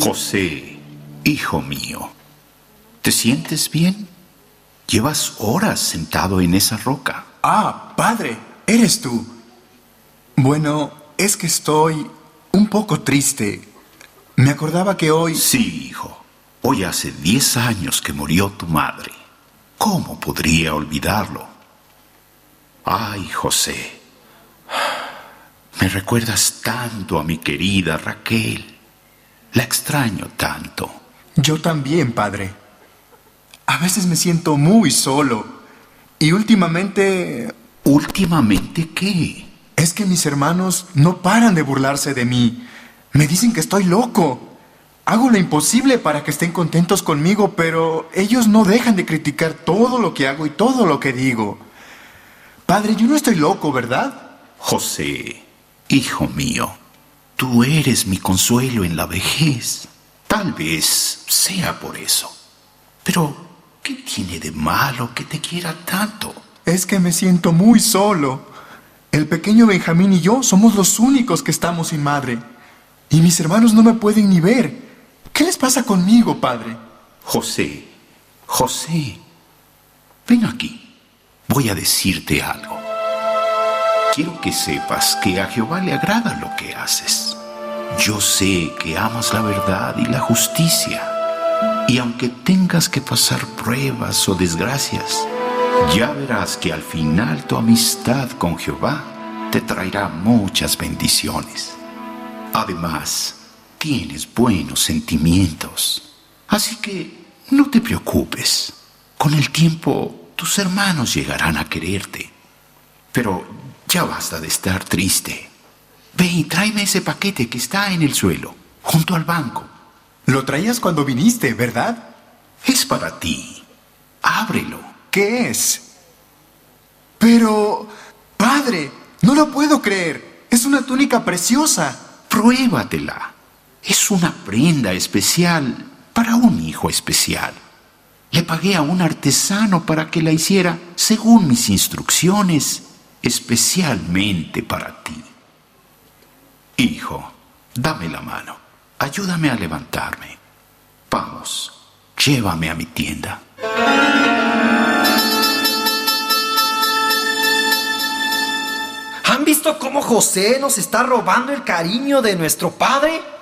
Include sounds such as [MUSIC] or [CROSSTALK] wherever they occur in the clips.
José, hijo mío, ¿te sientes bien? Llevas horas sentado en esa roca. Ah, padre, eres tú. Bueno, es que estoy un poco triste. Me acordaba que hoy... Sí, hijo. Hoy hace diez años que murió tu madre. ¿Cómo podría olvidarlo? Ay, José. Me recuerdas tanto a mi querida Raquel. La extraño tanto. Yo también, padre. A veces me siento muy solo. Y últimamente... ¿Últimamente qué? Es que mis hermanos no paran de burlarse de mí. Me dicen que estoy loco. Hago lo imposible para que estén contentos conmigo, pero ellos no dejan de criticar todo lo que hago y todo lo que digo. Padre, yo no estoy loco, ¿verdad? José, hijo mío, tú eres mi consuelo en la vejez. Tal vez sea por eso. Pero, ¿qué tiene de malo que te quiera tanto? Es que me siento muy solo. El pequeño Benjamín y yo somos los únicos que estamos sin madre. Y mis hermanos no me pueden ni ver. ¿Qué les pasa conmigo, padre? José, José, ven aquí. Voy a decirte algo. Quiero que sepas que a Jehová le agrada lo que haces. Yo sé que amas la verdad y la justicia. Y aunque tengas que pasar pruebas o desgracias, ya verás que al final tu amistad con Jehová te traerá muchas bendiciones. Además, tienes buenos sentimientos. Así que no te preocupes. Con el tiempo, tus hermanos llegarán a quererte. Pero ya basta de estar triste. Ve y tráeme ese paquete que está en el suelo, junto al banco. Lo traías cuando viniste, ¿verdad? Es para ti. Ábrelo. ¿Qué es? Pero, padre, no lo puedo creer. Es una túnica preciosa. Pruébatela. Es una prenda especial para un hijo especial. Le pagué a un artesano para que la hiciera según mis instrucciones, especialmente para ti. Hijo, dame la mano. Ayúdame a levantarme. Vamos, llévame a mi tienda. ¿Han visto cómo José nos está robando el cariño de nuestro padre?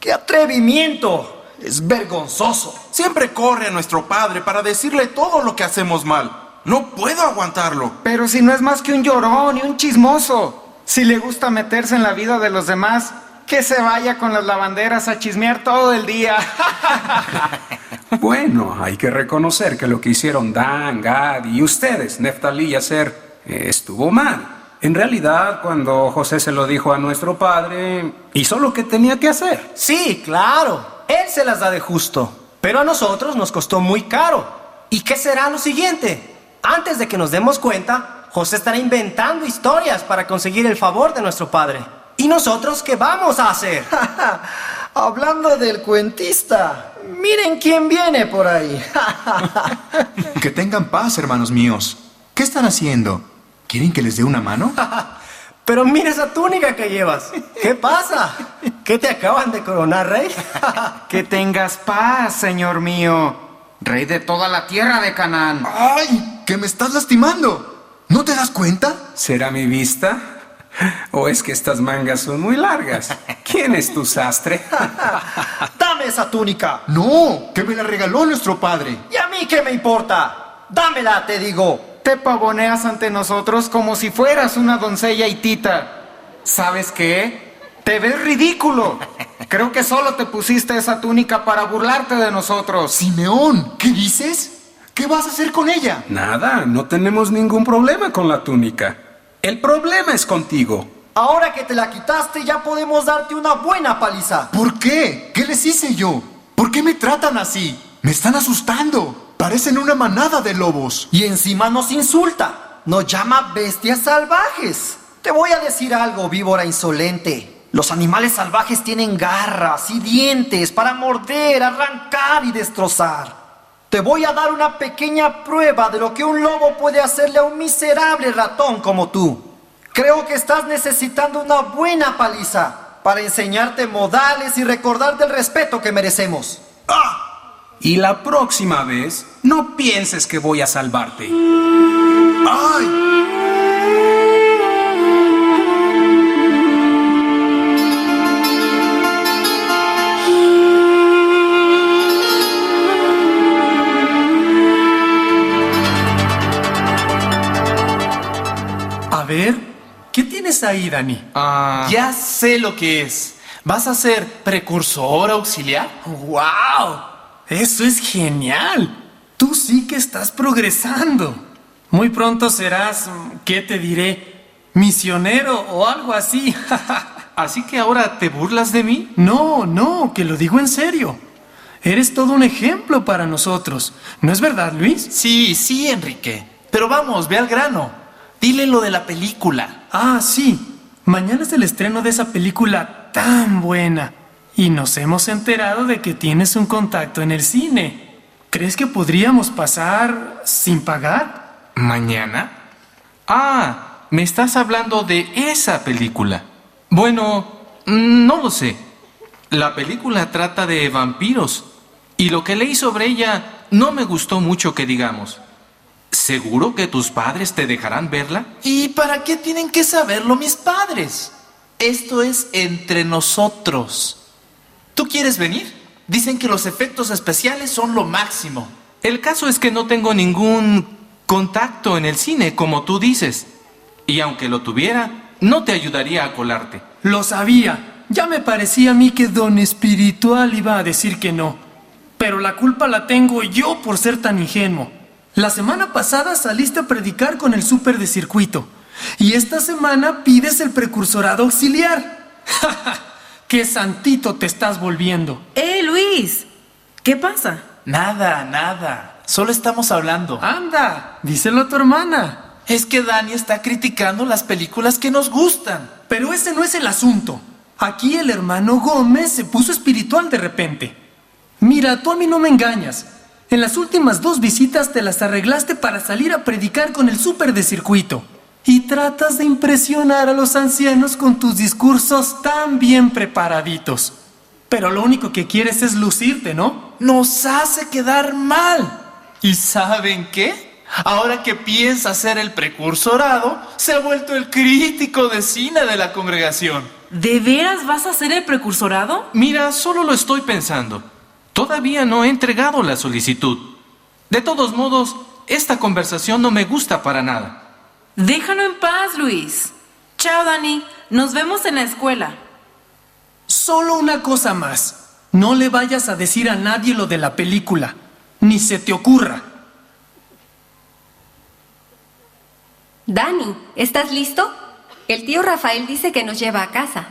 ¡Qué atrevimiento! Es vergonzoso. Siempre corre a nuestro padre para decirle todo lo que hacemos mal. No puedo aguantarlo. Pero si no es más que un llorón y un chismoso. Si le gusta meterse en la vida de los demás, que se vaya con las lavanderas a chismear todo el día. [LAUGHS] bueno, hay que reconocer que lo que hicieron Dan, Gad y ustedes, Neftalí y Aser, estuvo mal. En realidad, cuando José se lo dijo a nuestro padre, hizo lo que tenía que hacer. Sí, claro. Él se las da de justo. Pero a nosotros nos costó muy caro. ¿Y qué será lo siguiente? Antes de que nos demos cuenta, José estará inventando historias para conseguir el favor de nuestro padre. ¿Y nosotros qué vamos a hacer? [LAUGHS] Hablando del cuentista, miren quién viene por ahí. [LAUGHS] que tengan paz, hermanos míos. ¿Qué están haciendo? ¿Quieren que les dé una mano? [LAUGHS] Pero mira esa túnica que llevas. ¿Qué pasa? ¿Qué te acaban de coronar, rey? [LAUGHS] que tengas paz, señor mío. Rey de toda la tierra de Canaán. ¡Ay! ¡Que me estás lastimando! ¿No te das cuenta? ¿Será mi vista? ¿O es que estas mangas son muy largas? ¿Quién es tu sastre? [LAUGHS] ¡Dame esa túnica! No, que me la regaló nuestro padre. ¿Y a mí qué me importa? Dámela, te digo te pavoneas ante nosotros como si fueras una doncella hitita. ¿Sabes qué? Te ves ridículo. Creo que solo te pusiste esa túnica para burlarte de nosotros. Simeón, ¿qué dices? ¿Qué vas a hacer con ella? Nada, no tenemos ningún problema con la túnica. El problema es contigo. Ahora que te la quitaste ya podemos darte una buena paliza. ¿Por qué? ¿Qué les hice yo? ¿Por qué me tratan así? Me están asustando. Parecen una manada de lobos. Y encima nos insulta. Nos llama bestias salvajes. Te voy a decir algo, víbora insolente. Los animales salvajes tienen garras y dientes para morder, arrancar y destrozar. Te voy a dar una pequeña prueba de lo que un lobo puede hacerle a un miserable ratón como tú. Creo que estás necesitando una buena paliza para enseñarte modales y recordarte el respeto que merecemos. Y la próxima vez, no pienses que voy a salvarte. A ver, ¿qué tienes ahí, Dani? Ah, ya sé lo que es. ¿Vas a ser precursor auxiliar? ¡Wow! Eso es genial. Tú sí que estás progresando. Muy pronto serás, ¿qué te diré? Misionero o algo así. [LAUGHS] ¿Así que ahora te burlas de mí? no, no, que lo digo en serio. Eres todo un ejemplo para nosotros. ¿No es verdad, Luis? Sí, sí, Enrique. Pero vamos, ve al grano. Dile lo de la película. Ah, sí. Mañana es el estreno de esa película tan buena. Y nos hemos enterado de que tienes un contacto en el cine. ¿Crees que podríamos pasar sin pagar? ¿Mañana? Ah, me estás hablando de esa película. Bueno, no lo sé. La película trata de vampiros. Y lo que leí sobre ella no me gustó mucho que digamos. ¿Seguro que tus padres te dejarán verla? ¿Y para qué tienen que saberlo mis padres? Esto es entre nosotros. ¿Tú quieres venir? Dicen que los efectos especiales son lo máximo. El caso es que no tengo ningún contacto en el cine, como tú dices. Y aunque lo tuviera, no te ayudaría a colarte. Lo sabía. Ya me parecía a mí que don espiritual iba a decir que no. Pero la culpa la tengo yo por ser tan ingenuo. La semana pasada saliste a predicar con el súper de circuito. Y esta semana pides el precursorado auxiliar. [LAUGHS] ¡Qué santito te estás volviendo! ¡Eh, Luis! ¿Qué pasa? Nada, nada. Solo estamos hablando. ¡Anda! Díselo a tu hermana. Es que Dani está criticando las películas que nos gustan. Pero ese no es el asunto. Aquí el hermano Gómez se puso espiritual de repente. Mira, tú a mí no me engañas. En las últimas dos visitas te las arreglaste para salir a predicar con el súper de circuito. Y tratas de impresionar a los ancianos con tus discursos tan bien preparaditos. Pero lo único que quieres es lucirte, ¿no? Nos hace quedar mal. ¿Y saben qué? Ahora que piensa ser el precursorado, se ha vuelto el crítico de cine de la congregación. ¿De veras vas a ser el precursorado? Mira, solo lo estoy pensando. Todavía no he entregado la solicitud. De todos modos, esta conversación no me gusta para nada. Déjalo en paz, Luis. Chao, Dani. Nos vemos en la escuela. Solo una cosa más. No le vayas a decir a nadie lo de la película. Ni se te ocurra. Dani, ¿estás listo? El tío Rafael dice que nos lleva a casa.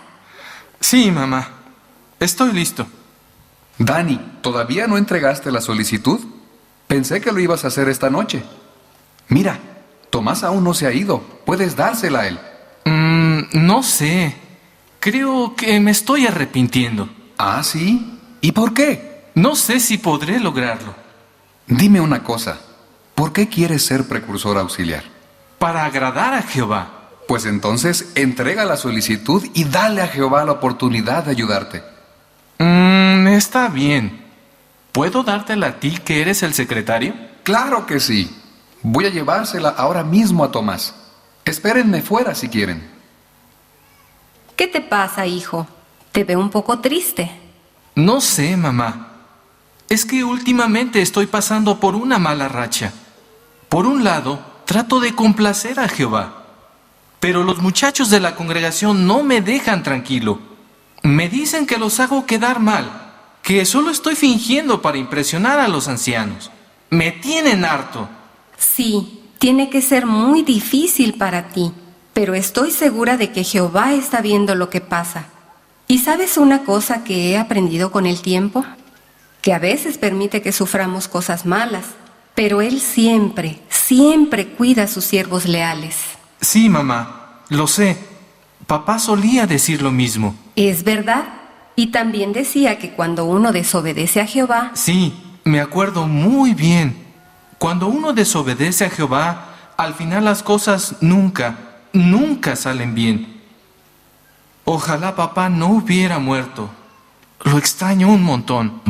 Sí, mamá. Estoy listo. Dani, ¿todavía no entregaste la solicitud? Pensé que lo ibas a hacer esta noche. Mira, Tomás aún no se ha ido. Puedes dársela a él. Mm, no sé. Creo que me estoy arrepintiendo. ¿Ah, sí? ¿Y por qué? No sé si podré lograrlo. Dime una cosa. ¿Por qué quieres ser precursor auxiliar? Para agradar a Jehová. Pues entonces entrega la solicitud y dale a Jehová la oportunidad de ayudarte. Mm, está bien. ¿Puedo dártela a ti que eres el secretario? Claro que sí. Voy a llevársela ahora mismo a Tomás. Espérenme fuera si quieren. ¿Qué te pasa, hijo? Te veo un poco triste. No sé, mamá. Es que últimamente estoy pasando por una mala racha. Por un lado, trato de complacer a Jehová. Pero los muchachos de la congregación no me dejan tranquilo. Me dicen que los hago quedar mal, que solo estoy fingiendo para impresionar a los ancianos. Me tienen harto. Sí, tiene que ser muy difícil para ti, pero estoy segura de que Jehová está viendo lo que pasa. ¿Y sabes una cosa que he aprendido con el tiempo? Que a veces permite que suframos cosas malas, pero Él siempre, siempre cuida a sus siervos leales. Sí, mamá, lo sé. Papá solía decir lo mismo. Es verdad. Y también decía que cuando uno desobedece a Jehová, Sí, me acuerdo muy bien. Cuando uno desobedece a Jehová, al final las cosas nunca, nunca salen bien. Ojalá papá no hubiera muerto. Lo extraño un montón.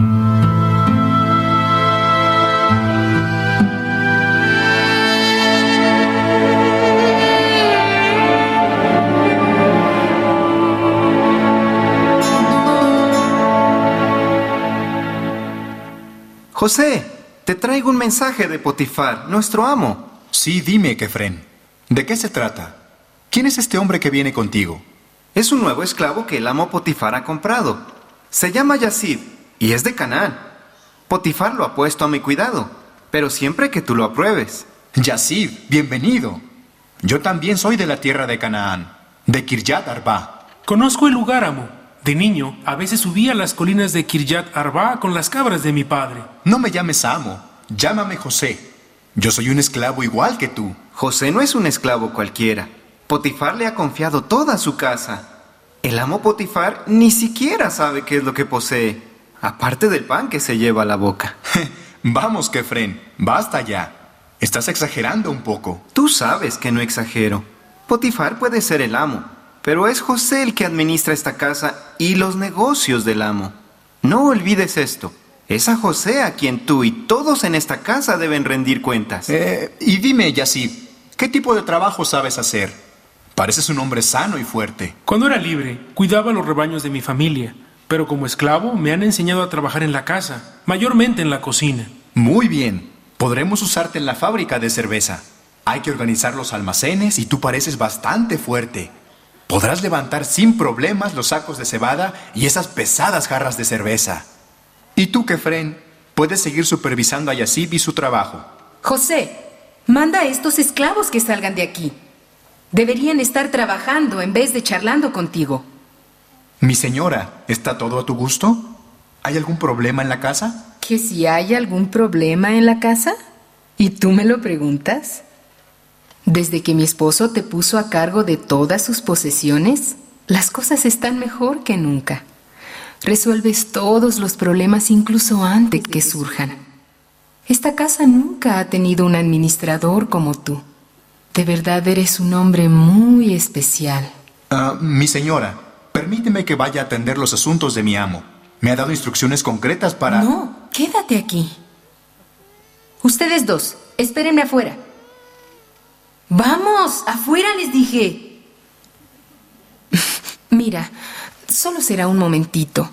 José, te traigo un mensaje de Potifar, nuestro amo. Sí, dime, Kefren. ¿De qué se trata? ¿Quién es este hombre que viene contigo? Es un nuevo esclavo que el amo Potifar ha comprado. Se llama Yacid y es de Canaán. Potifar lo ha puesto a mi cuidado, pero siempre que tú lo apruebes. Yacid, bienvenido. Yo también soy de la tierra de Canaán, de Kiryat Arba. Conozco el lugar, amo. De niño, a veces subía a las colinas de Kiryat Arba con las cabras de mi padre. No me llames amo, llámame José. Yo soy un esclavo igual que tú. José no es un esclavo cualquiera. Potifar le ha confiado toda su casa. El amo Potifar ni siquiera sabe qué es lo que posee, aparte del pan que se lleva a la boca. [LAUGHS] Vamos, Kefren, basta ya. Estás exagerando un poco. Tú sabes que no exagero. Potifar puede ser el amo, pero es José el que administra esta casa y los negocios del amo. No olvides esto. Es a José a quien tú y todos en esta casa deben rendir cuentas. Eh, y dime, Yacid, ¿qué tipo de trabajo sabes hacer? Pareces un hombre sano y fuerte. Cuando era libre, cuidaba los rebaños de mi familia, pero como esclavo me han enseñado a trabajar en la casa, mayormente en la cocina. Muy bien. Podremos usarte en la fábrica de cerveza. Hay que organizar los almacenes y tú pareces bastante fuerte. Podrás levantar sin problemas los sacos de cebada y esas pesadas jarras de cerveza. Y tú, Kefren, puedes seguir supervisando a Yacib y su trabajo. José, manda a estos esclavos que salgan de aquí. Deberían estar trabajando en vez de charlando contigo. Mi señora, ¿está todo a tu gusto? ¿Hay algún problema en la casa? ¿Que si hay algún problema en la casa? ¿Y tú me lo preguntas? Desde que mi esposo te puso a cargo de todas sus posesiones, las cosas están mejor que nunca. Resuelves todos los problemas incluso antes que surjan. Esta casa nunca ha tenido un administrador como tú. De verdad eres un hombre muy especial. Ah, mi señora, permíteme que vaya a atender los asuntos de mi amo. Me ha dado instrucciones concretas para... No, quédate aquí. Ustedes dos, espérenme afuera. Vamos, afuera les dije. [LAUGHS] Mira, solo será un momentito.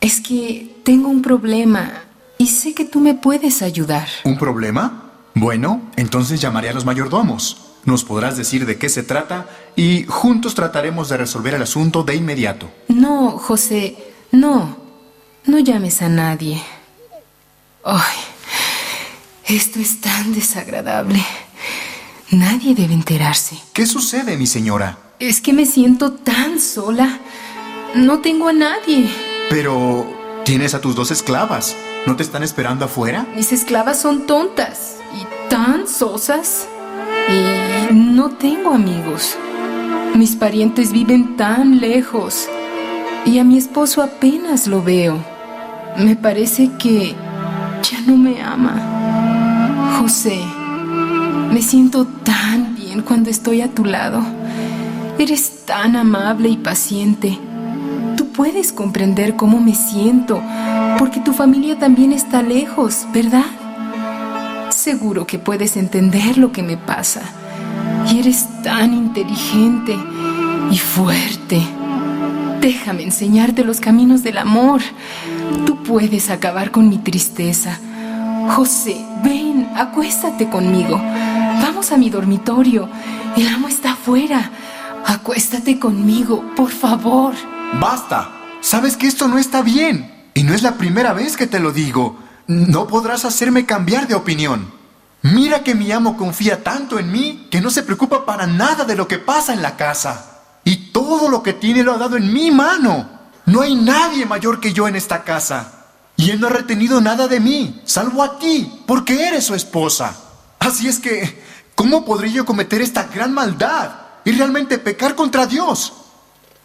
Es que tengo un problema y sé que tú me puedes ayudar. ¿Un problema? Bueno, entonces llamaré a los mayordomos. Nos podrás decir de qué se trata y juntos trataremos de resolver el asunto de inmediato. No, José, no. No llames a nadie. Ay, esto es tan desagradable. Nadie debe enterarse. ¿Qué sucede, mi señora? Es que me siento tan sola. No tengo a nadie. Pero tienes a tus dos esclavas. ¿No te están esperando afuera? Mis esclavas son tontas y tan sosas. Y no tengo amigos. Mis parientes viven tan lejos. Y a mi esposo apenas lo veo. Me parece que ya no me ama. José, me siento tan bien cuando estoy a tu lado. Eres tan amable y paciente. Tú puedes comprender cómo me siento, porque tu familia también está lejos, ¿verdad? Seguro que puedes entender lo que me pasa. Y eres tan inteligente y fuerte. Déjame enseñarte los caminos del amor. Tú puedes acabar con mi tristeza. José, ven, acuéstate conmigo. Vamos a mi dormitorio. El amo está afuera. Acuéstate conmigo, por favor. Basta. Sabes que esto no está bien. Y no es la primera vez que te lo digo. No podrás hacerme cambiar de opinión. Mira que mi amo confía tanto en mí que no se preocupa para nada de lo que pasa en la casa. Y todo lo que tiene lo ha dado en mi mano. No hay nadie mayor que yo en esta casa. Y él no ha retenido nada de mí, salvo a ti, porque eres su esposa. Así es que, ¿cómo podría yo cometer esta gran maldad? y realmente pecar contra Dios.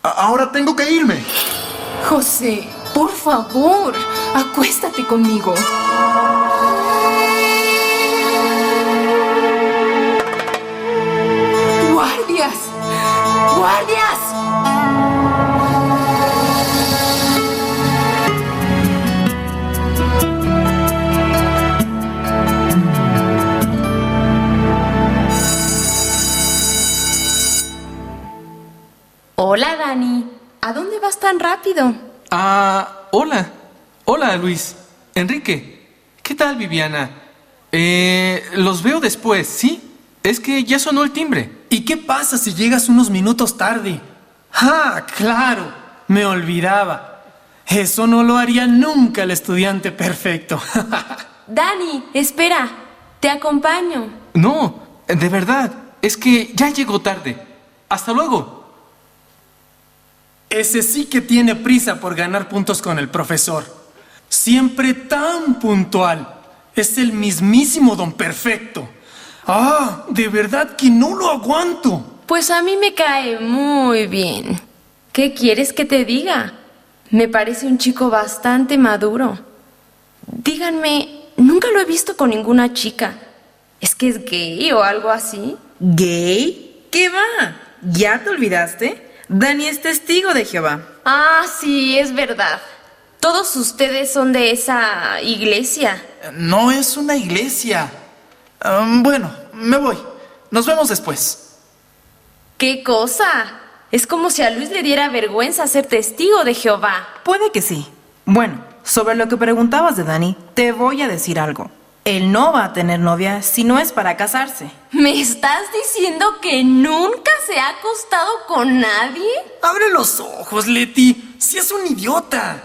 Ahora tengo que irme. José, por favor, acuéstate conmigo. ¡Guardias! ¡Guardias! Hola, Dani. ¿A dónde vas tan rápido? Ah, hola. Hola, Luis. Enrique. ¿Qué tal, Viviana? Eh, los veo después, ¿sí? Es que ya sonó el timbre. ¿Y qué pasa si llegas unos minutos tarde? Ah, claro, me olvidaba. Eso no lo haría nunca el estudiante perfecto. [LAUGHS] Dani, espera. Te acompaño. No, de verdad. Es que ya llegó tarde. Hasta luego. Ese sí que tiene prisa por ganar puntos con el profesor. Siempre tan puntual. Es el mismísimo don perfecto. Ah, de verdad que no lo aguanto. Pues a mí me cae muy bien. ¿Qué quieres que te diga? Me parece un chico bastante maduro. Díganme, nunca lo he visto con ninguna chica. ¿Es que es gay o algo así? ¿Gay? ¿Qué va? ¿Ya te olvidaste? Dani es testigo de Jehová. Ah, sí, es verdad. Todos ustedes son de esa iglesia. No es una iglesia. Um, bueno, me voy. Nos vemos después. ¿Qué cosa? Es como si a Luis le diera vergüenza ser testigo de Jehová. Puede que sí. Bueno, sobre lo que preguntabas de Dani, te voy a decir algo. Él no va a tener novia si no es para casarse. ¿Me estás diciendo que nunca se ha acostado con nadie? Abre los ojos, Leti. Si es un idiota.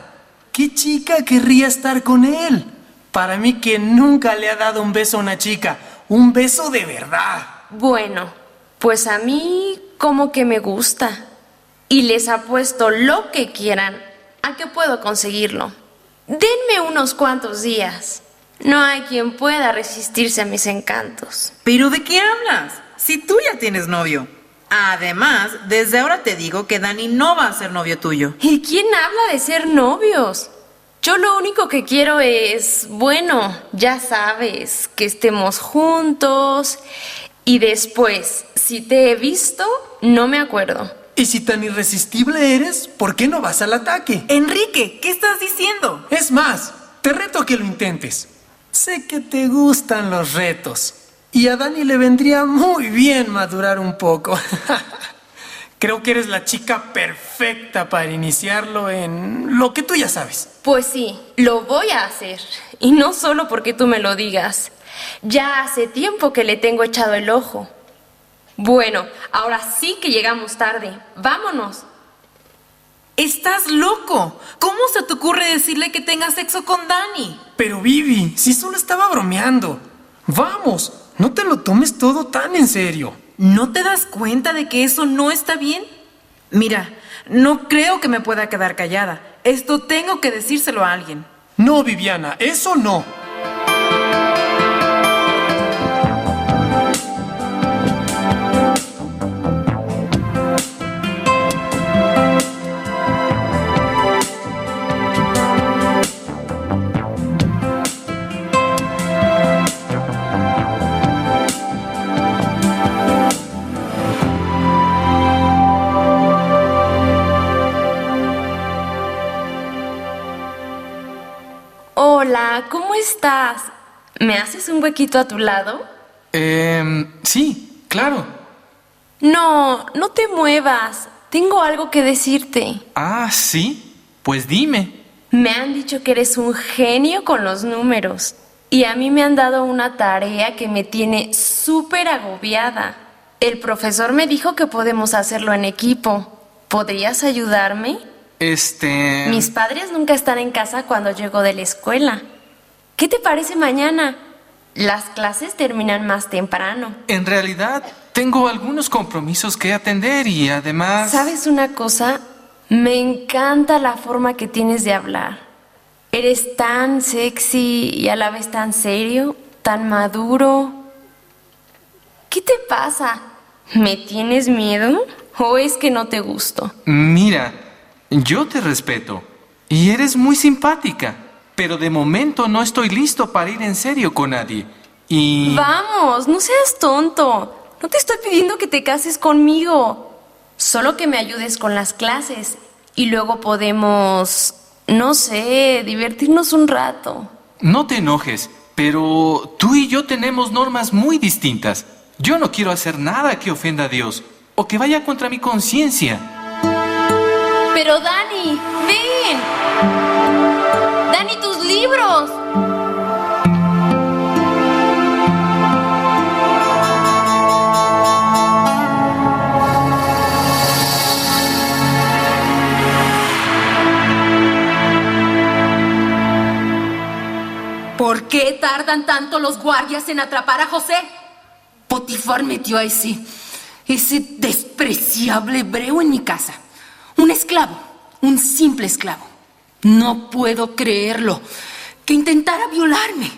¿Qué chica querría estar con él? Para mí que nunca le ha dado un beso a una chica. Un beso de verdad. Bueno, pues a mí como que me gusta. Y les apuesto lo que quieran a que puedo conseguirlo. Denme unos cuantos días. No hay quien pueda resistirse a mis encantos. ¿Pero de qué hablas? Si tú ya tienes novio. Además, desde ahora te digo que Dani no va a ser novio tuyo. ¿Y quién habla de ser novios? Yo lo único que quiero es, bueno, ya sabes, que estemos juntos y después, si te he visto, no me acuerdo. Y si tan irresistible eres, ¿por qué no vas al ataque? Enrique, ¿qué estás diciendo? Es más, te reto a que lo intentes. Sé que te gustan los retos. Y a Dani le vendría muy bien madurar un poco. [LAUGHS] Creo que eres la chica perfecta para iniciarlo en lo que tú ya sabes. Pues sí, lo voy a hacer. Y no solo porque tú me lo digas. Ya hace tiempo que le tengo echado el ojo. Bueno, ahora sí que llegamos tarde. Vámonos. Estás loco. ¿Cómo se te ocurre decirle que tenga sexo con Dani? Pero Vivi, si solo estaba bromeando. Vamos, no te lo tomes todo tan en serio. ¿No te das cuenta de que eso no está bien? Mira, no creo que me pueda quedar callada. Esto tengo que decírselo a alguien. No, Viviana, eso no. Hola, ¿cómo estás? ¿Me haces un huequito a tu lado? Eh, sí, claro. No, no te muevas. Tengo algo que decirte. Ah, sí. Pues dime. Me han dicho que eres un genio con los números. Y a mí me han dado una tarea que me tiene súper agobiada. El profesor me dijo que podemos hacerlo en equipo. ¿Podrías ayudarme? Este... Mis padres nunca están en casa cuando llego de la escuela. ¿Qué te parece mañana? Las clases terminan más temprano. En realidad, tengo algunos compromisos que atender y además... ¿Sabes una cosa? Me encanta la forma que tienes de hablar. Eres tan sexy y a la vez tan serio, tan maduro. ¿Qué te pasa? ¿Me tienes miedo? ¿O es que no te gusto? Mira, yo te respeto y eres muy simpática, pero de momento no estoy listo para ir en serio con nadie. Y... Vamos, no seas tonto. No te estoy pidiendo que te cases conmigo. Solo que me ayudes con las clases y luego podemos, no sé, divertirnos un rato. No te enojes, pero tú y yo tenemos normas muy distintas. Yo no quiero hacer nada que ofenda a Dios o que vaya contra mi conciencia. Pero Dani, ven. Dani, tus libros. ¿Por qué tardan tanto los guardias en atrapar a José? Potifar metió a ese, ese despreciable hebreo en mi casa. Un esclavo, un simple esclavo. No puedo creerlo. Que intentara violarme.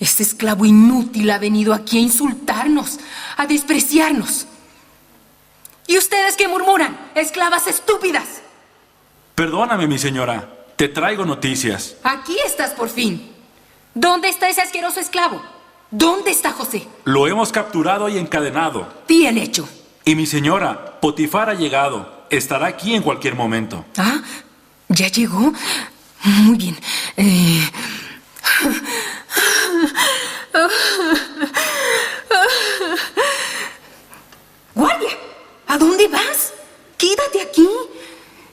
Ese esclavo inútil ha venido aquí a insultarnos, a despreciarnos. ¿Y ustedes qué murmuran? Esclavas estúpidas. Perdóname, mi señora. Te traigo noticias. Aquí estás por fin. ¿Dónde está ese asqueroso esclavo? ¿Dónde está José? Lo hemos capturado y encadenado. Bien hecho. Y mi señora, Potifar ha llegado. Estará aquí en cualquier momento. Ah, ¿ya llegó? Muy bien. Eh... ¡Guardia! ¿A dónde vas? Quédate aquí.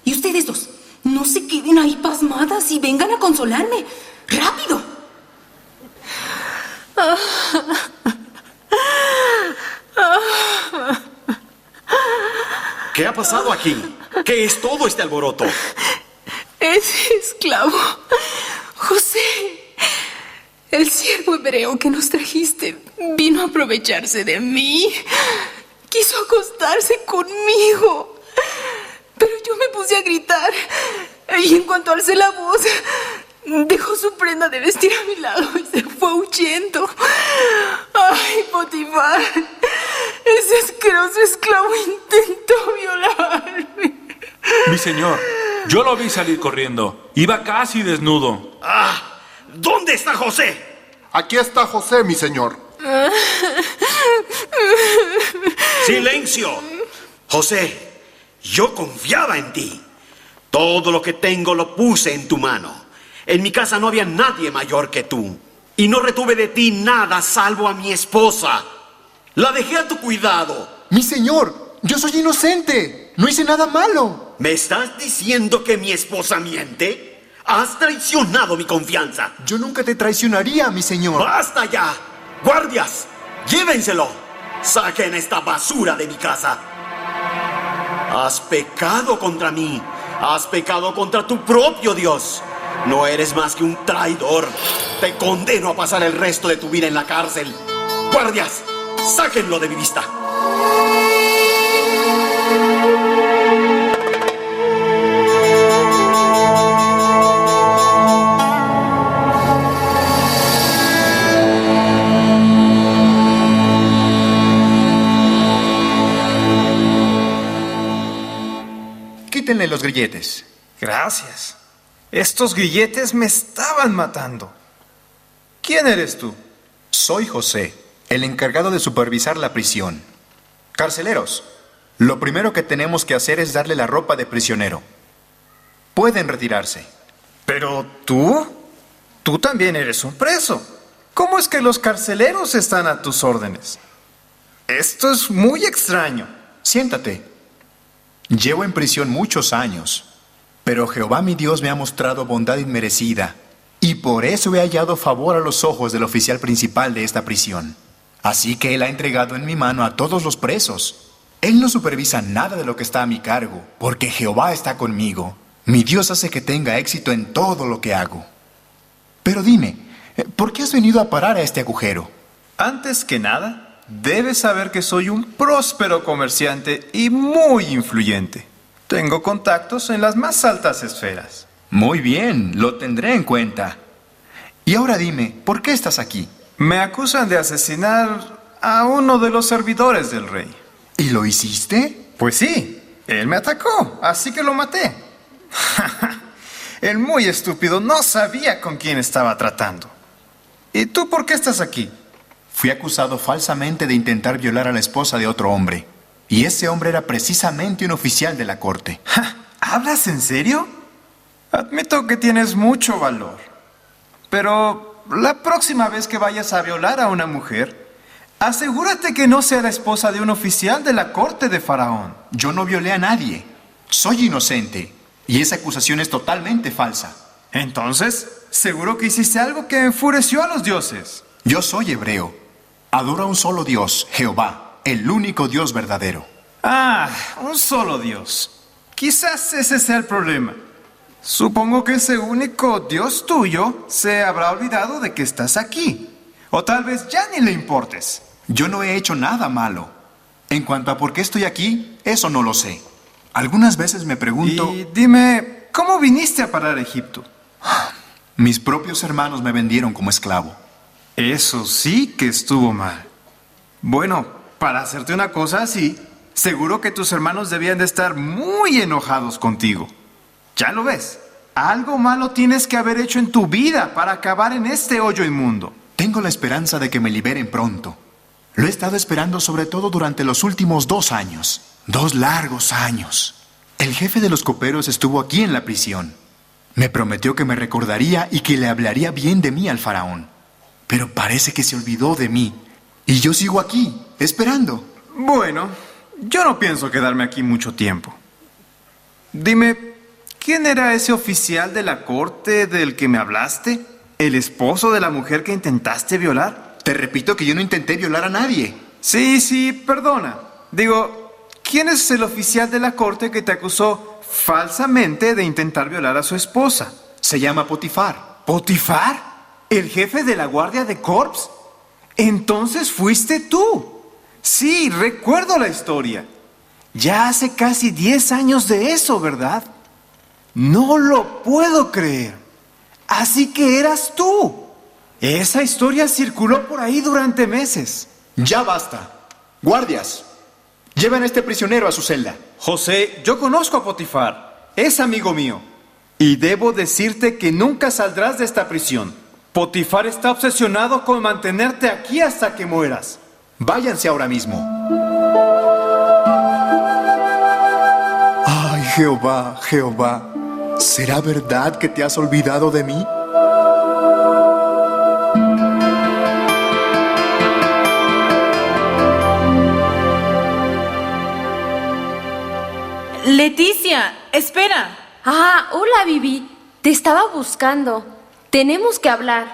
Y ustedes dos, no se queden ahí pasmadas y vengan a consolarme. ¡Rápido! [LAUGHS] ¿Qué ha pasado aquí? ¿Qué es todo este alboroto? Ese esclavo, José, el siervo hebreo que nos trajiste, vino a aprovecharse de mí. Quiso acostarse conmigo. Pero yo me puse a gritar. Y en cuanto alcé la voz, dejó su prenda de vestir a mi lado y se fue huyendo. Ay, Potifar, ese asqueroso esclavo intentó violarme. Mi señor, yo lo vi salir corriendo. Iba casi desnudo. ¡Ah! ¿Dónde está José? Aquí está José, mi señor. ¡Silencio! José, yo confiaba en ti. Todo lo que tengo lo puse en tu mano. En mi casa no había nadie mayor que tú. Y no retuve de ti nada salvo a mi esposa. La dejé a tu cuidado. Mi señor, yo soy inocente. No hice nada malo. ¿Me estás diciendo que mi esposa miente? Has traicionado mi confianza. Yo nunca te traicionaría, mi señor. ¡Basta ya! ¡Guardias! ¡Llévenselo! ¡Saquen esta basura de mi casa! Has pecado contra mí. Has pecado contra tu propio Dios. No eres más que un traidor. Te condeno a pasar el resto de tu vida en la cárcel. Guardias, sáquenlo de mi vista. Quítenle los grilletes. Gracias. Estos grilletes me estaban matando. ¿Quién eres tú? Soy José, el encargado de supervisar la prisión. Carceleros, lo primero que tenemos que hacer es darle la ropa de prisionero. Pueden retirarse. Pero tú, tú también eres un preso. ¿Cómo es que los carceleros están a tus órdenes? Esto es muy extraño. Siéntate. Llevo en prisión muchos años, pero Jehová mi Dios me ha mostrado bondad inmerecida, y por eso he hallado favor a los ojos del oficial principal de esta prisión. Así que él ha entregado en mi mano a todos los presos. Él no supervisa nada de lo que está a mi cargo, porque Jehová está conmigo. Mi Dios hace que tenga éxito en todo lo que hago. Pero dime, ¿por qué has venido a parar a este agujero? Antes que nada, debes saber que soy un próspero comerciante y muy influyente. Tengo contactos en las más altas esferas. Muy bien, lo tendré en cuenta. Y ahora dime, ¿por qué estás aquí? Me acusan de asesinar a uno de los servidores del rey. ¿Y lo hiciste? Pues sí, él me atacó, así que lo maté. [LAUGHS] el muy estúpido no sabía con quién estaba tratando. ¿Y tú por qué estás aquí? Fui acusado falsamente de intentar violar a la esposa de otro hombre. Y ese hombre era precisamente un oficial de la corte. [LAUGHS] ¿Hablas en serio? Admito que tienes mucho valor. Pero la próxima vez que vayas a violar a una mujer, asegúrate que no sea la esposa de un oficial de la corte de Faraón. Yo no violé a nadie. Soy inocente. Y esa acusación es totalmente falsa. Entonces, seguro que hiciste algo que enfureció a los dioses. Yo soy hebreo. Adoro a un solo Dios, Jehová, el único Dios verdadero. Ah, un solo Dios. Quizás ese sea el problema. Supongo que ese único Dios tuyo se habrá olvidado de que estás aquí. O tal vez ya ni le importes. Yo no he hecho nada malo. En cuanto a por qué estoy aquí, eso no lo sé. Algunas veces me pregunto... Y dime, ¿cómo viniste a parar a Egipto? [SIGHS] Mis propios hermanos me vendieron como esclavo. Eso sí que estuvo mal. Bueno, para hacerte una cosa así, seguro que tus hermanos debían de estar muy enojados contigo. Ya lo ves, algo malo tienes que haber hecho en tu vida para acabar en este hoyo inmundo. Tengo la esperanza de que me liberen pronto. Lo he estado esperando sobre todo durante los últimos dos años. Dos largos años. El jefe de los coperos estuvo aquí en la prisión. Me prometió que me recordaría y que le hablaría bien de mí al faraón. Pero parece que se olvidó de mí. Y yo sigo aquí, esperando. Bueno, yo no pienso quedarme aquí mucho tiempo. Dime, ¿quién era ese oficial de la corte del que me hablaste? ¿El esposo de la mujer que intentaste violar? Te repito que yo no intenté violar a nadie. Sí, sí, perdona. Digo, ¿quién es el oficial de la corte que te acusó falsamente de intentar violar a su esposa? Se llama Potifar. ¿Potifar? ¿El jefe de la guardia de Corps? Entonces fuiste tú. Sí, recuerdo la historia. Ya hace casi 10 años de eso, ¿verdad? No lo puedo creer. Así que eras tú. Esa historia circuló por ahí durante meses. Ya basta. Guardias, lleven a este prisionero a su celda. José, yo conozco a Potifar. Es amigo mío. Y debo decirte que nunca saldrás de esta prisión. Potifar está obsesionado con mantenerte aquí hasta que mueras. Váyanse ahora mismo. Ay, Jehová, Jehová, ¿será verdad que te has olvidado de mí? Leticia, espera. Ah, hola, Vivi. Te estaba buscando. Tenemos que hablar.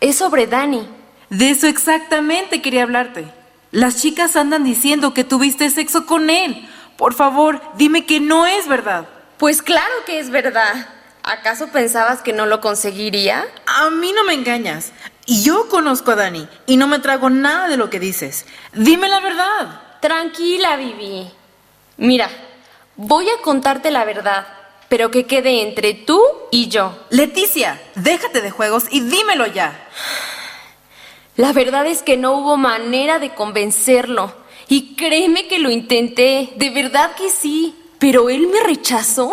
Es sobre Dani. De eso exactamente quería hablarte. Las chicas andan diciendo que tuviste sexo con él. Por favor, dime que no es verdad. Pues claro que es verdad. ¿Acaso pensabas que no lo conseguiría? A mí no me engañas. Yo conozco a Dani y no me trago nada de lo que dices. Dime la verdad. Tranquila, Vivi. Mira, voy a contarte la verdad, pero que quede entre tú y yo. Leticia, déjate de juegos y dímelo ya. La verdad es que no hubo manera de convencerlo. Y créeme que lo intenté, de verdad que sí. Pero él me rechazó.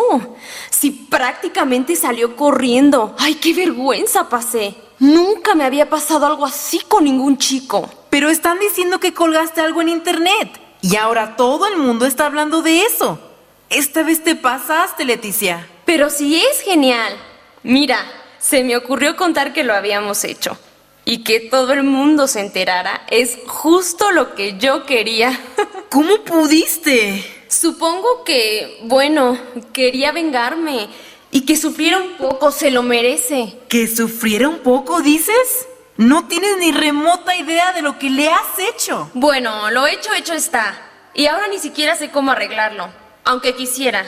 Sí, prácticamente salió corriendo. ¡Ay, qué vergüenza pasé! Nunca me había pasado algo así con ningún chico. Pero están diciendo que colgaste algo en internet. Y ahora todo el mundo está hablando de eso. Esta vez te pasaste, Leticia. Pero sí es genial. Mira, se me ocurrió contar que lo habíamos hecho. Y que todo el mundo se enterara es justo lo que yo quería. [LAUGHS] ¿Cómo pudiste? Supongo que, bueno, quería vengarme y que sufriera un poco, se lo merece. ¿Que sufriera un poco, dices? No tienes ni remota idea de lo que le has hecho. Bueno, lo hecho, hecho está. Y ahora ni siquiera sé cómo arreglarlo, aunque quisiera.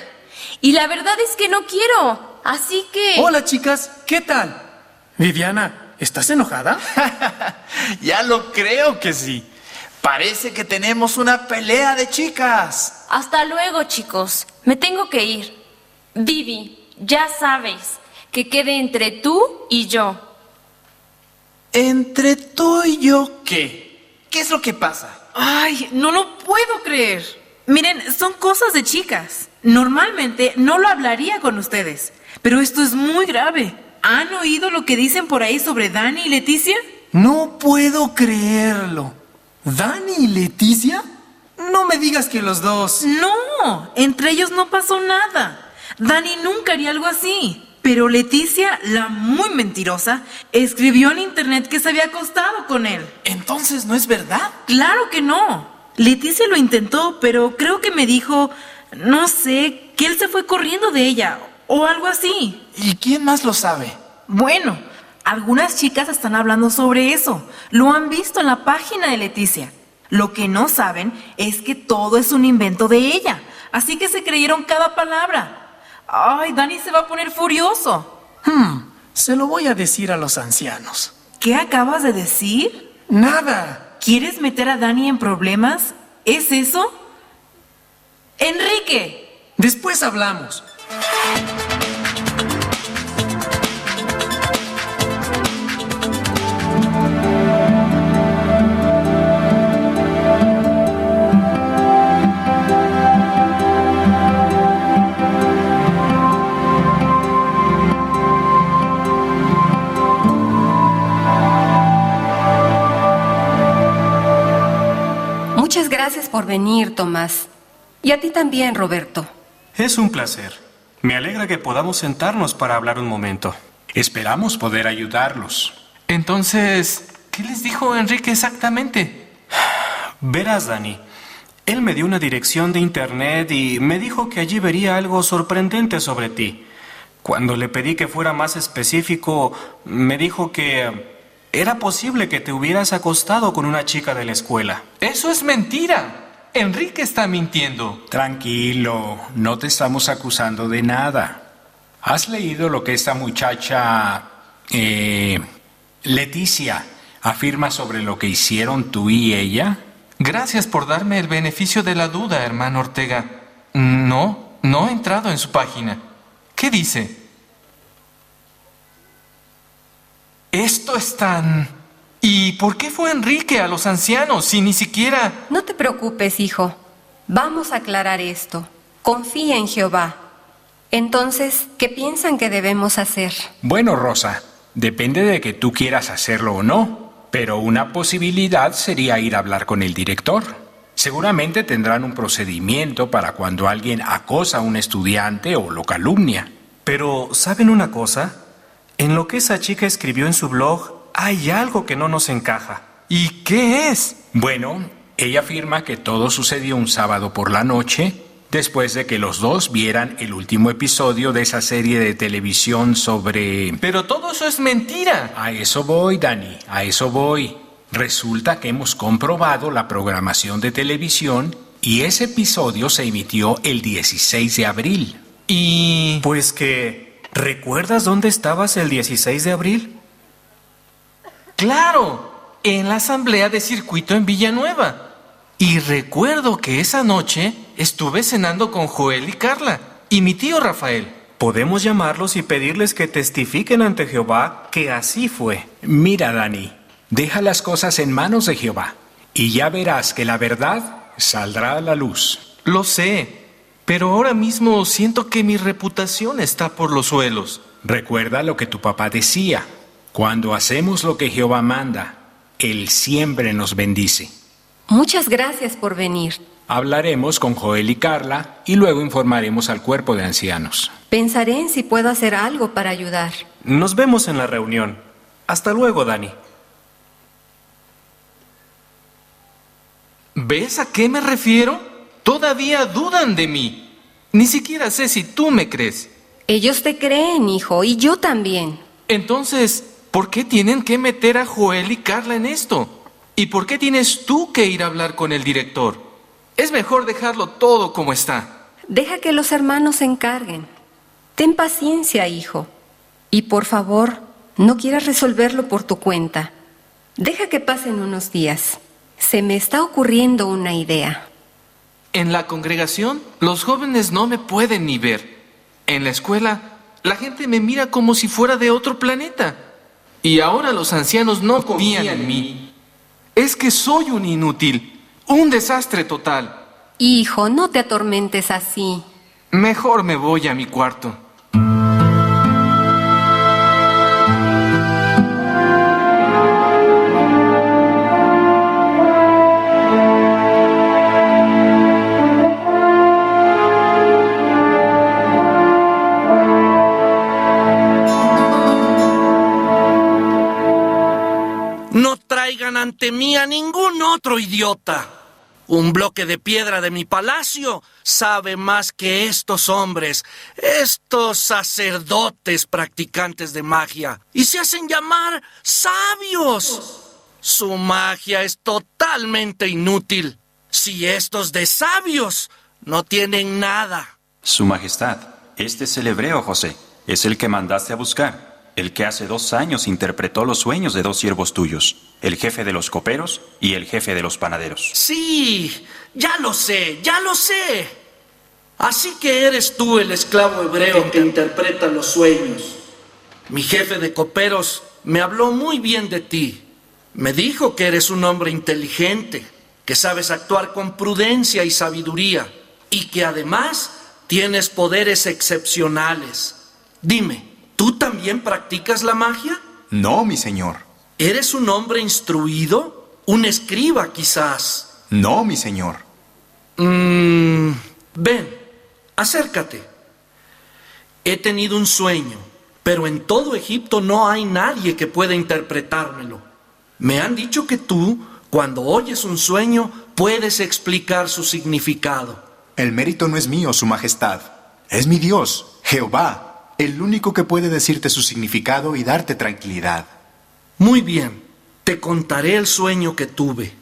Y la verdad es que no quiero, así que... Hola chicas, ¿qué tal? Viviana, ¿estás enojada? [LAUGHS] ya lo creo que sí. Parece que tenemos una pelea de chicas. Hasta luego, chicos. Me tengo que ir. Vivi, ya sabes, que quede entre tú y yo. ¿Entre tú y yo qué? ¿Qué es lo que pasa? Ay, no lo puedo creer. Miren, son cosas de chicas. Normalmente no lo hablaría con ustedes, pero esto es muy grave. ¿Han oído lo que dicen por ahí sobre Dani y Leticia? No puedo creerlo. ¿Dani y Leticia? No me digas que los dos. No, entre ellos no pasó nada. Dani nunca haría algo así. Pero Leticia, la muy mentirosa, escribió en internet que se había acostado con él. Entonces, ¿no es verdad? Claro que no. Leticia lo intentó, pero creo que me dijo, no sé, que él se fue corriendo de ella o algo así. ¿Y quién más lo sabe? Bueno, algunas chicas están hablando sobre eso. Lo han visto en la página de Leticia. Lo que no saben es que todo es un invento de ella. Así que se creyeron cada palabra. Ay, Dani se va a poner furioso. Hmm, se lo voy a decir a los ancianos. ¿Qué acabas de decir? Nada. ¿Quieres meter a Dani en problemas? ¿Es eso? Enrique. Después hablamos. Gracias por venir, Tomás. Y a ti también, Roberto. Es un placer. Me alegra que podamos sentarnos para hablar un momento. Esperamos poder ayudarlos. Entonces, ¿qué les dijo Enrique exactamente? Verás, Dani. Él me dio una dirección de internet y me dijo que allí vería algo sorprendente sobre ti. Cuando le pedí que fuera más específico, me dijo que era posible que te hubieras acostado con una chica de la escuela. Eso es mentira. Enrique está mintiendo. Tranquilo, no te estamos acusando de nada. ¿Has leído lo que esta muchacha, eh, Leticia, afirma sobre lo que hicieron tú y ella? Gracias por darme el beneficio de la duda, hermano Ortega. No, no he entrado en su página. ¿Qué dice? Esto es tan... ¿Y por qué fue Enrique a los ancianos si ni siquiera... No te preocupes, hijo. Vamos a aclarar esto. Confía en Jehová. Entonces, ¿qué piensan que debemos hacer? Bueno, Rosa, depende de que tú quieras hacerlo o no, pero una posibilidad sería ir a hablar con el director. Seguramente tendrán un procedimiento para cuando alguien acosa a un estudiante o lo calumnia. Pero, ¿saben una cosa? En lo que esa chica escribió en su blog hay algo que no nos encaja. ¿Y qué es? Bueno, ella afirma que todo sucedió un sábado por la noche, después de que los dos vieran el último episodio de esa serie de televisión sobre... Pero todo eso es mentira. A eso voy, Dani, a eso voy. Resulta que hemos comprobado la programación de televisión y ese episodio se emitió el 16 de abril. Y... Pues que... ¿Recuerdas dónde estabas el 16 de abril? Claro, en la asamblea de circuito en Villanueva. Y recuerdo que esa noche estuve cenando con Joel y Carla y mi tío Rafael. Podemos llamarlos y pedirles que testifiquen ante Jehová que así fue. Mira, Dani, deja las cosas en manos de Jehová y ya verás que la verdad saldrá a la luz. Lo sé, pero ahora mismo siento que mi reputación está por los suelos. Recuerda lo que tu papá decía. Cuando hacemos lo que Jehová manda, Él siempre nos bendice. Muchas gracias por venir. Hablaremos con Joel y Carla y luego informaremos al cuerpo de ancianos. Pensaré en si puedo hacer algo para ayudar. Nos vemos en la reunión. Hasta luego, Dani. ¿Ves a qué me refiero? Todavía dudan de mí. Ni siquiera sé si tú me crees. Ellos te creen, hijo, y yo también. Entonces, ¿por qué tienen que meter a Joel y Carla en esto? ¿Y por qué tienes tú que ir a hablar con el director? Es mejor dejarlo todo como está. Deja que los hermanos se encarguen. Ten paciencia, hijo. Y por favor, no quieras resolverlo por tu cuenta. Deja que pasen unos días. Se me está ocurriendo una idea. En la congregación, los jóvenes no me pueden ni ver. En la escuela, la gente me mira como si fuera de otro planeta. Y ahora los ancianos no confían en mí. Es que soy un inútil, un desastre total. Hijo, no te atormentes así. Mejor me voy a mi cuarto. Ningún otro idiota. Un bloque de piedra de mi palacio sabe más que estos hombres, estos sacerdotes practicantes de magia, y se hacen llamar sabios. Su magia es totalmente inútil. Si estos de sabios no tienen nada. Su Majestad, este es el hebreo, José. Es el que mandaste a buscar. El que hace dos años interpretó los sueños de dos siervos tuyos, el jefe de los coperos y el jefe de los panaderos. Sí, ya lo sé, ya lo sé. Así que eres tú el esclavo hebreo que interpreta los sueños. Mi jefe de coperos me habló muy bien de ti. Me dijo que eres un hombre inteligente, que sabes actuar con prudencia y sabiduría, y que además tienes poderes excepcionales. Dime, ¿tú también practicas la magia? No, mi señor. ¿Eres un hombre instruido? ¿Un escriba quizás? No, mi señor. Mm, ven, acércate. He tenido un sueño, pero en todo Egipto no hay nadie que pueda interpretármelo. Me han dicho que tú, cuando oyes un sueño, puedes explicar su significado. El mérito no es mío, Su Majestad. Es mi Dios, Jehová, el único que puede decirte su significado y darte tranquilidad. Muy bien, te contaré el sueño que tuve.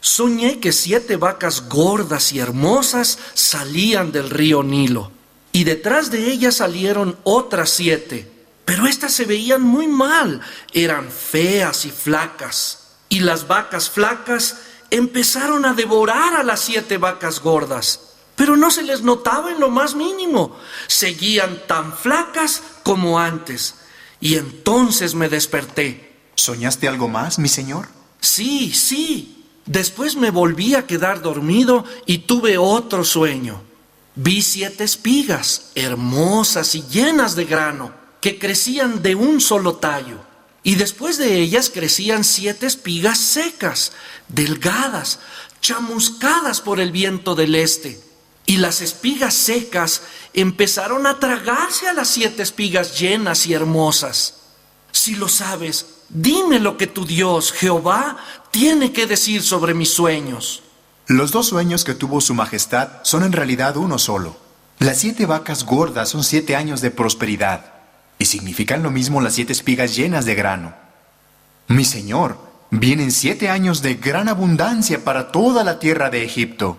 Soñé que siete vacas gordas y hermosas salían del río Nilo, y detrás de ellas salieron otras siete, pero éstas se veían muy mal, eran feas y flacas, y las vacas flacas empezaron a devorar a las siete vacas gordas, pero no se les notaba en lo más mínimo, seguían tan flacas como antes, y entonces me desperté. ¿Soñaste algo más, mi señor? Sí, sí. Después me volví a quedar dormido y tuve otro sueño. Vi siete espigas, hermosas y llenas de grano, que crecían de un solo tallo. Y después de ellas crecían siete espigas secas, delgadas, chamuscadas por el viento del este. Y las espigas secas empezaron a tragarse a las siete espigas llenas y hermosas. Si lo sabes, dime lo que tu Dios, Jehová, tiene que decir sobre mis sueños. Los dos sueños que tuvo Su Majestad son en realidad uno solo. Las siete vacas gordas son siete años de prosperidad, y significan lo mismo las siete espigas llenas de grano. Mi señor, vienen siete años de gran abundancia para toda la tierra de Egipto.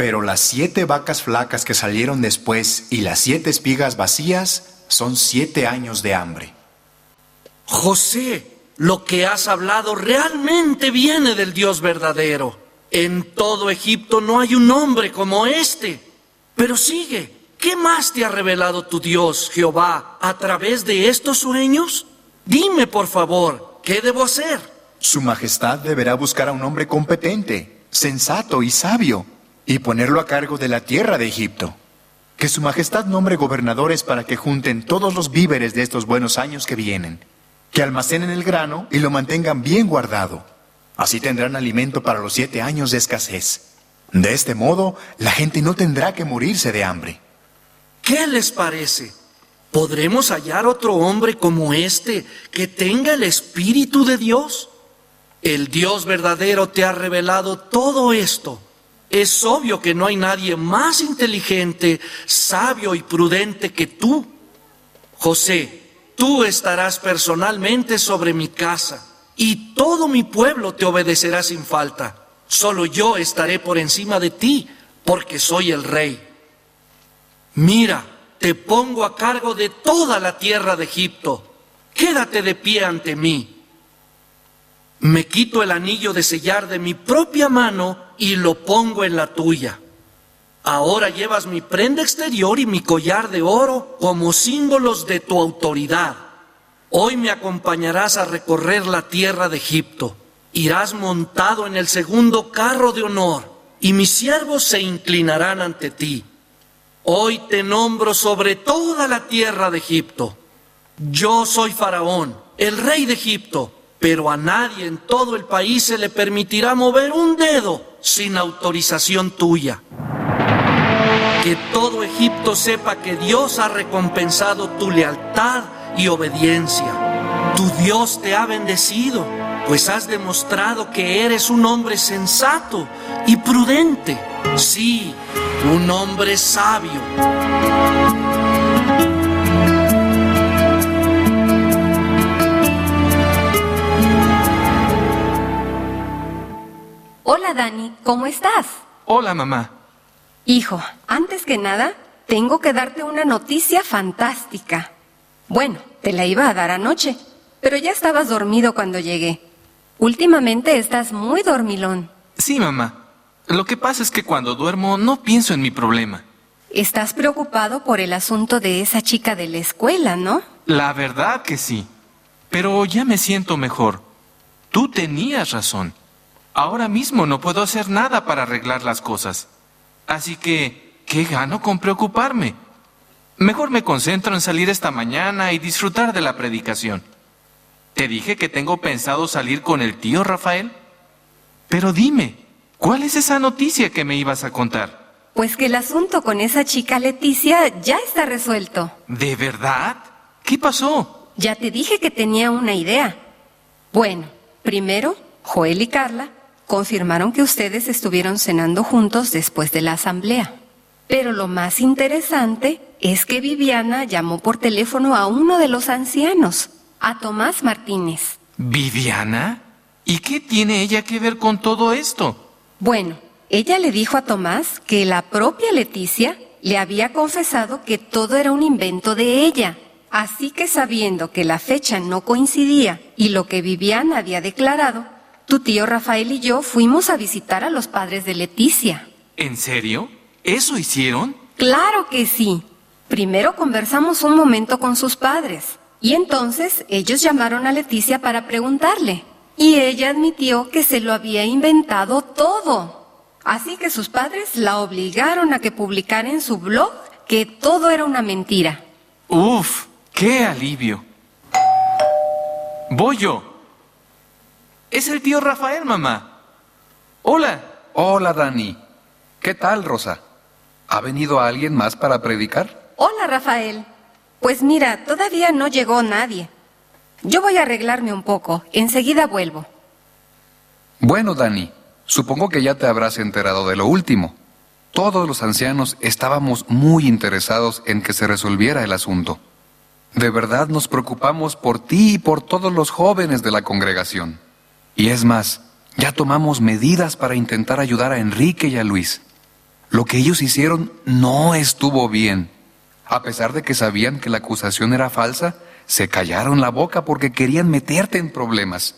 Pero las siete vacas flacas que salieron después y las siete espigas vacías son siete años de hambre. José, lo que has hablado realmente viene del Dios verdadero. En todo Egipto no hay un hombre como este. Pero sigue, ¿qué más te ha revelado tu Dios, Jehová, a través de estos sueños? Dime, por favor, ¿qué debo hacer? Su Majestad deberá buscar a un hombre competente, sensato y sabio, y ponerlo a cargo de la tierra de Egipto. Que Su Majestad nombre gobernadores para que junten todos los víveres de estos buenos años que vienen, que almacenen el grano y lo mantengan bien guardado. Así tendrán alimento para los siete años de escasez. De este modo, la gente no tendrá que morirse de hambre. ¿Qué les parece? ¿Podremos hallar otro hombre como este que tenga el Espíritu de Dios? El Dios verdadero te ha revelado todo esto. Es obvio que no hay nadie más inteligente, sabio y prudente que tú. José, tú estarás personalmente sobre mi casa y todo mi pueblo te obedecerá sin falta. Solo yo estaré por encima de ti, porque soy el rey. Mira, te pongo a cargo de toda la tierra de Egipto. Quédate de pie ante mí. Me quito el anillo de sellar de mi propia mano y lo pongo en la tuya. Ahora llevas mi prenda exterior y mi collar de oro como símbolos de tu autoridad. Hoy me acompañarás a recorrer la tierra de Egipto. Irás montado en el segundo carro de honor, y mis siervos se inclinarán ante ti. Hoy te nombro sobre toda la tierra de Egipto. Yo soy Faraón, el rey de Egipto, pero a nadie en todo el país se le permitirá mover un dedo sin autorización tuya. Que todo Egipto sepa que Dios ha recompensado tu lealtad y obediencia. Tu Dios te ha bendecido, pues has demostrado que eres un hombre sensato y prudente. Sí, un hombre sabio. Hola Dani, ¿cómo estás? Hola, mamá. Hijo, antes que nada, tengo que darte una noticia fantástica. Bueno, te la iba a dar anoche, pero ya estabas dormido cuando llegué. Últimamente estás muy dormilón. Sí, mamá. Lo que pasa es que cuando duermo no pienso en mi problema. Estás preocupado por el asunto de esa chica de la escuela, ¿no? La verdad que sí. Pero ya me siento mejor. Tú tenías razón. Ahora mismo no puedo hacer nada para arreglar las cosas. Así que, ¿qué gano con preocuparme? Mejor me concentro en salir esta mañana y disfrutar de la predicación. ¿Te dije que tengo pensado salir con el tío Rafael? Pero dime, ¿cuál es esa noticia que me ibas a contar? Pues que el asunto con esa chica Leticia ya está resuelto. ¿De verdad? ¿Qué pasó? Ya te dije que tenía una idea. Bueno, primero, Joel y Carla confirmaron que ustedes estuvieron cenando juntos después de la asamblea. Pero lo más interesante es que Viviana llamó por teléfono a uno de los ancianos, a Tomás Martínez. ¿Viviana? ¿Y qué tiene ella que ver con todo esto? Bueno, ella le dijo a Tomás que la propia Leticia le había confesado que todo era un invento de ella. Así que sabiendo que la fecha no coincidía y lo que Viviana había declarado, tu tío Rafael y yo fuimos a visitar a los padres de Leticia. ¿En serio? ¿Eso hicieron? Claro que sí. Primero conversamos un momento con sus padres y entonces ellos llamaron a Leticia para preguntarle. Y ella admitió que se lo había inventado todo. Así que sus padres la obligaron a que publicara en su blog que todo era una mentira. Uf, qué alivio. Voy yo. Es el tío Rafael, mamá. Hola. Hola, Dani. ¿Qué tal, Rosa? ¿Ha venido alguien más para predicar? Hola, Rafael. Pues mira, todavía no llegó nadie. Yo voy a arreglarme un poco. Enseguida vuelvo. Bueno, Dani, supongo que ya te habrás enterado de lo último. Todos los ancianos estábamos muy interesados en que se resolviera el asunto. De verdad nos preocupamos por ti y por todos los jóvenes de la congregación. Y es más, ya tomamos medidas para intentar ayudar a Enrique y a Luis. Lo que ellos hicieron no estuvo bien. A pesar de que sabían que la acusación era falsa, se callaron la boca porque querían meterte en problemas.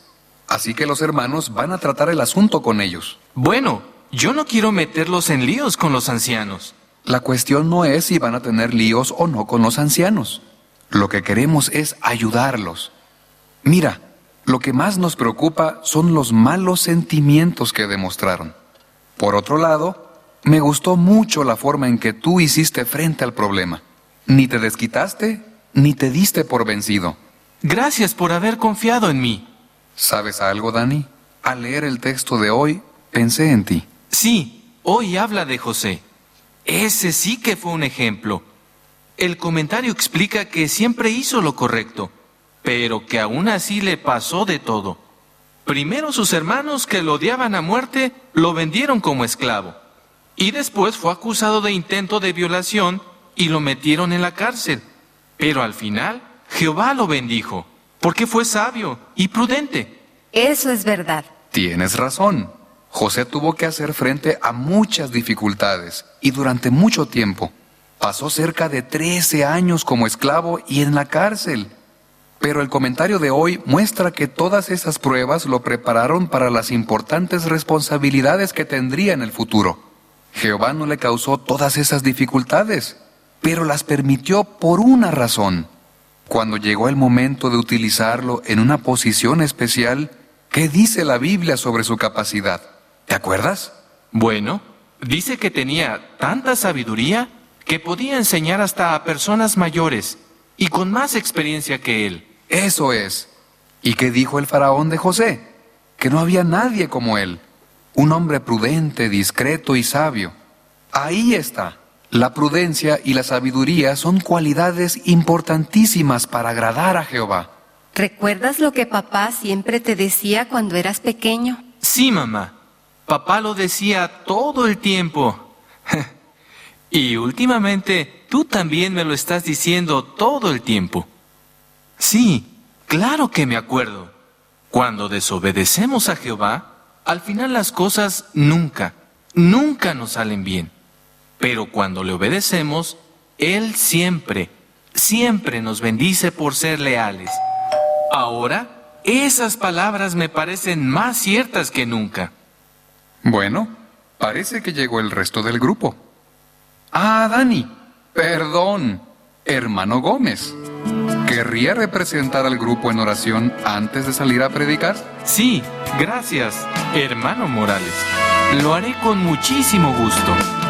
Así que los hermanos van a tratar el asunto con ellos. Bueno, yo no quiero meterlos en líos con los ancianos. La cuestión no es si van a tener líos o no con los ancianos. Lo que queremos es ayudarlos. Mira, lo que más nos preocupa son los malos sentimientos que demostraron. Por otro lado, me gustó mucho la forma en que tú hiciste frente al problema. Ni te desquitaste, ni te diste por vencido. Gracias por haber confiado en mí. ¿Sabes algo, Dani? Al leer el texto de hoy, pensé en ti. Sí, hoy habla de José. Ese sí que fue un ejemplo. El comentario explica que siempre hizo lo correcto pero que aún así le pasó de todo. Primero sus hermanos que lo odiaban a muerte lo vendieron como esclavo. Y después fue acusado de intento de violación y lo metieron en la cárcel. Pero al final Jehová lo bendijo, porque fue sabio y prudente. Eso es verdad. Tienes razón. José tuvo que hacer frente a muchas dificultades y durante mucho tiempo. Pasó cerca de 13 años como esclavo y en la cárcel. Pero el comentario de hoy muestra que todas esas pruebas lo prepararon para las importantes responsabilidades que tendría en el futuro. Jehová no le causó todas esas dificultades, pero las permitió por una razón. Cuando llegó el momento de utilizarlo en una posición especial, ¿Qué dice la Biblia sobre su capacidad? ¿Te acuerdas? Bueno, dice que tenía tanta sabiduría que podía enseñar hasta a personas mayores y con más experiencia que él. Eso es. ¿Y qué dijo el faraón de José? Que no había nadie como él. Un hombre prudente, discreto y sabio. Ahí está. La prudencia y la sabiduría son cualidades importantísimas para agradar a Jehová. ¿Recuerdas lo que papá siempre te decía cuando eras pequeño? Sí, mamá. Papá lo decía todo el tiempo. [LAUGHS] y últimamente tú también me lo estás diciendo todo el tiempo. Sí, claro que me acuerdo. Cuando desobedecemos a Jehová, al final las cosas nunca, nunca nos salen bien. Pero cuando le obedecemos, Él siempre, siempre nos bendice por ser leales. Ahora, esas palabras me parecen más ciertas que nunca. Bueno, parece que llegó el resto del grupo. Ah, Dani, perdón, hermano Gómez. ¿Querría representar al grupo en oración antes de salir a predicar? Sí, gracias, hermano Morales. Lo haré con muchísimo gusto.